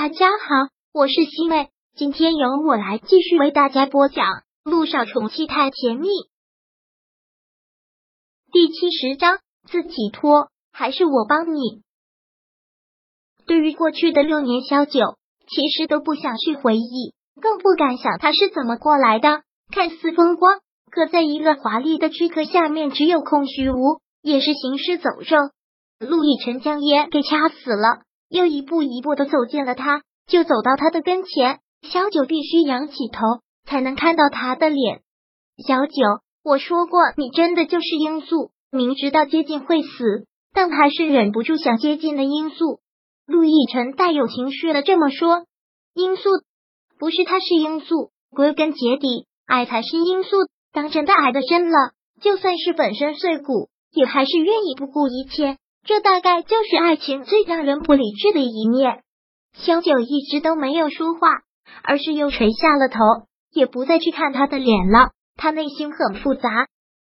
大家好，我是西妹，今天由我来继续为大家播讲《路上宠妻太甜蜜》第七十章。自己拖还是我帮你？对于过去的六年，萧九其实都不想去回忆，更不敢想他是怎么过来的。看似风光，可在一个华丽的躯壳下面，只有空虚无，也是行尸走肉。陆亦辰将烟给掐死了。又一步一步的走近了他，就走到他的跟前。小九必须仰起头才能看到他的脸。小九，我说过，你真的就是罂粟。明知道接近会死，但还是忍不住想接近的罂粟。陆亦辰带有情绪的这么说：“罂粟不是他是罂粟，归根结底，爱才是罂粟。当真的爱的深了，就算是粉身碎骨，也还是愿意不顾一切。”这大概就是爱情最让人不理智的一面。小九一直都没有说话，而是又垂下了头，也不再去看他的脸了。他内心很复杂。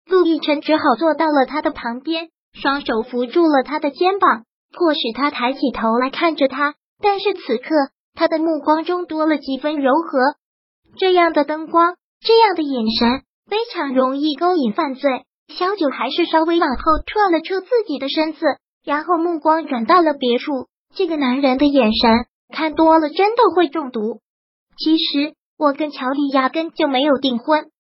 陆亦辰只好坐到了他的旁边，双手扶住了他的肩膀，迫使他抬起头来看着他。但是此刻，他的目光中多了几分柔和。这样的灯光，这样的眼神，非常容易勾引犯罪。小九还是稍微往后撤了撤自己的身子。然后目光转到了别处，这个男人的眼神看多了真的会中毒。其实我跟乔丽压根就没有订婚。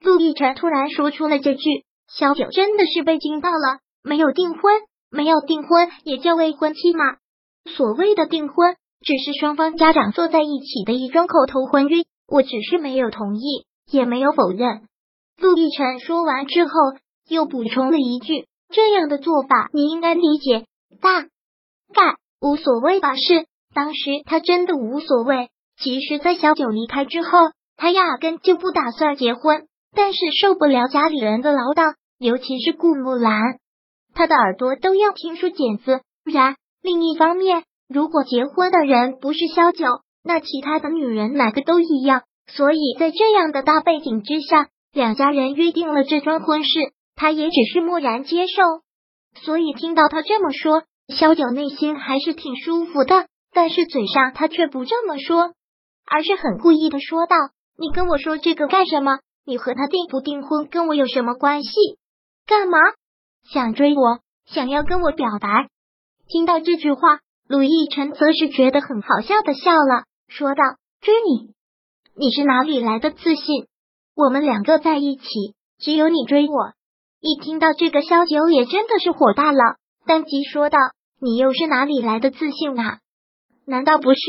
陆亦辰突然说出了这句，萧九真的是被惊到了。没有订婚，没有订婚也叫未婚妻吗？所谓的订婚，只是双方家长坐在一起的一桩口头婚约。我只是没有同意，也没有否认。陆亦辰说完之后，又补充了一句。这样的做法你应该理解，大概无所谓吧？是当时他真的无所谓。其实，在小九离开之后，他压根就不打算结婚，但是受不了家里人的唠叨，尤其是顾木兰，他的耳朵都要听出茧子。然另一方面，如果结婚的人不是萧九，那其他的女人哪个都一样。所以在这样的大背景之下，两家人约定了这桩婚事。他也只是默然接受，所以听到他这么说，萧九内心还是挺舒服的。但是嘴上他却不这么说，而是很故意的说道：“你跟我说这个干什么？你和他订不订婚跟我有什么关系？干嘛想追我？想要跟我表白？”听到这句话，鲁逸晨则是觉得很好笑的笑了，说道：“追你？你是哪里来的自信？我们两个在一起，只有你追我。”一听到这个，萧九也真的是火大了，当即说道：“你又是哪里来的自信啊？难道不是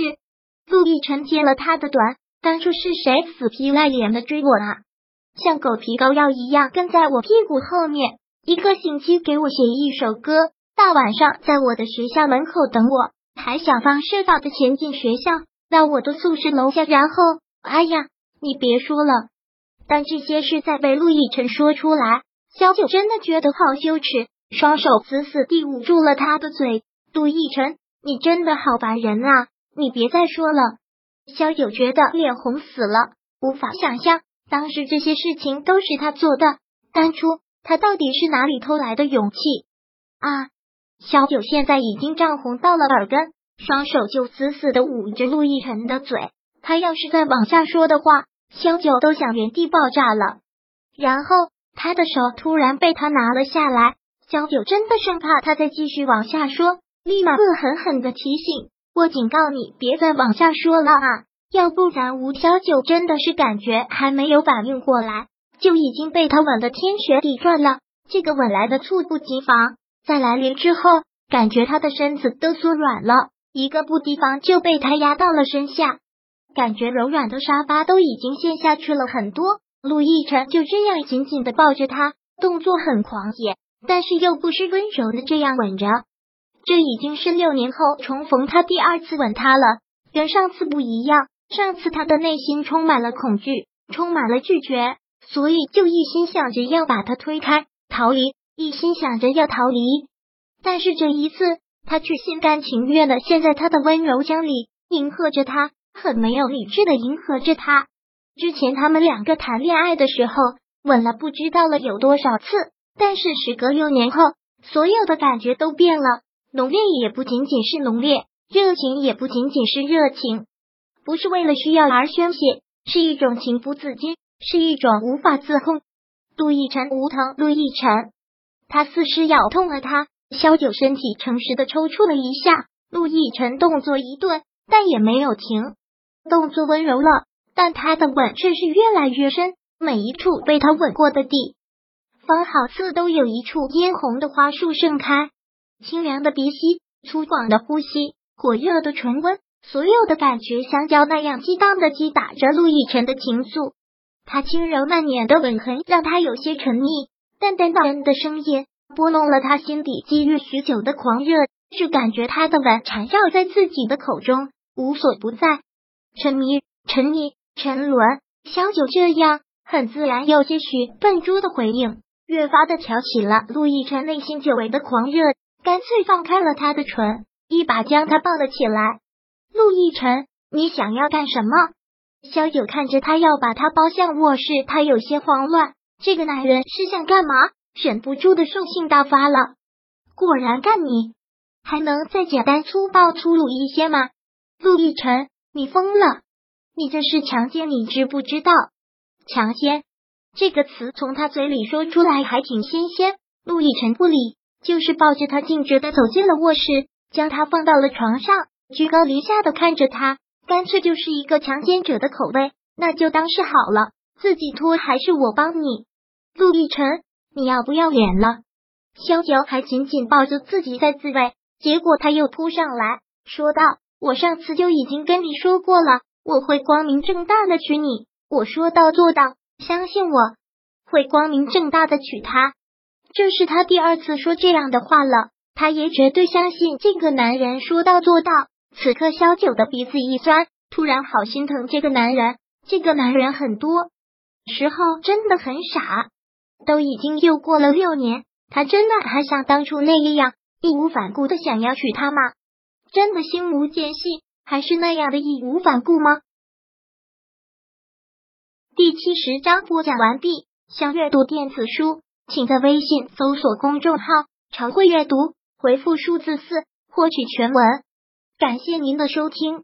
陆亦辰接了他的短？当初是谁死皮赖脸的追我啊？像狗皮膏药一样跟在我屁股后面，一个星期给我写一首歌，大晚上在我的学校门口等我，还想方设法的潜进学校，到我的宿舍楼下，然后……哎呀，你别说了，但这些事在被陆亦辰说出来。”萧九真的觉得好羞耻，双手死死地捂住了他的嘴。杜奕晨，你真的好烦人啊！你别再说了。萧九觉得脸红死了，无法想象当时这些事情都是他做的。当初他到底是哪里偷来的勇气啊？萧九现在已经涨红到了耳根，双手就死死的捂着陆亦辰的嘴。他要是再往下说的话，萧九都想原地爆炸了。然后。他的手突然被他拿了下来，小九真的生怕他再继续往下说，立马恶狠狠的提醒：“我警告你，别再往下说了啊！要不然，吴小九真的是感觉还没有反应过来，就已经被他吻的天旋地转了。这个吻来的猝不及防，在来临之后，感觉他的身子都缩软了，一个不提防就被他压到了身下，感觉柔软的沙发都已经陷下去了很多。”陆亦辰就这样紧紧的抱着她，动作很狂野，但是又不失温柔的这样吻着。这已经是六年后重逢，他第二次吻她了，跟上次不一样。上次他的内心充满了恐惧，充满了拒绝，所以就一心想着要把他推开逃离，一心想着要逃离。但是这一次，他却心甘情愿的陷在他的温柔乡里，迎合着他，很没有理智的迎合着他。之前他们两个谈恋爱的时候，吻了不知道了有多少次，但是时隔六年后，所有的感觉都变了，浓烈也不仅仅是浓烈，热情也不仅仅是热情，不是为了需要而宣泄，是一种情不自禁，是一种无法自控。陆亦辰无疼，陆亦辰，他似是咬痛了他。萧九身体诚实的抽搐了一下，陆亦辰动作一顿，但也没有停，动作温柔了，但他的吻却是越来越深，每一处被他吻过的地方，好似都有一处嫣红的花束盛开。清凉的鼻息，粗犷的呼吸，火热的唇温，所有的感觉相交那样激荡的击打着陆亦辰的情愫。他轻柔蔓延的吻痕让他有些沉溺，淡淡动人的声音。拨弄了他心底积郁许久的狂热，是感觉他的吻缠绕在自己的口中，无所不在，沉迷、沉溺、沉沦。小九这样很自然又些许笨拙的回应，越发的挑起了陆亦辰内心久违的狂热，干脆放开了他的唇，一把将他抱了起来。陆亦辰，你想要干什么？小九看着他要把他抱向卧室，他有些慌乱，这个男人是想干嘛？忍不住的兽性大发了，果然干你，还能再简单粗暴粗鲁一些吗？陆亦辰，你疯了！你这是强奸，你知不知道？强奸这个词从他嘴里说出来还挺新鲜。陆亦辰不理，就是抱着他径直的走进了卧室，将他放到了床上，居高临下的看着他，干脆就是一个强奸者的口味，那就当是好了，自己脱还是我帮你？陆亦辰。你要不要脸了？萧九还紧紧抱着自己在自慰，结果他又扑上来说道：“我上次就已经跟你说过了，我会光明正大的娶你，我说到做到，相信我会光明正大的娶她。”这是他第二次说这样的话了，他也绝对相信这个男人说到做到。此刻，萧九的鼻子一酸，突然好心疼这个男人。这个男人很多时候真的很傻。都已经又过了六年，他真的还像当初那样义无反顾的想要娶她吗？真的心无间隙，还是那样的义无反顾吗？第七十章播讲完毕。想阅读电子书，请在微信搜索公众号“常会阅读”，回复数字四获取全文。感谢您的收听。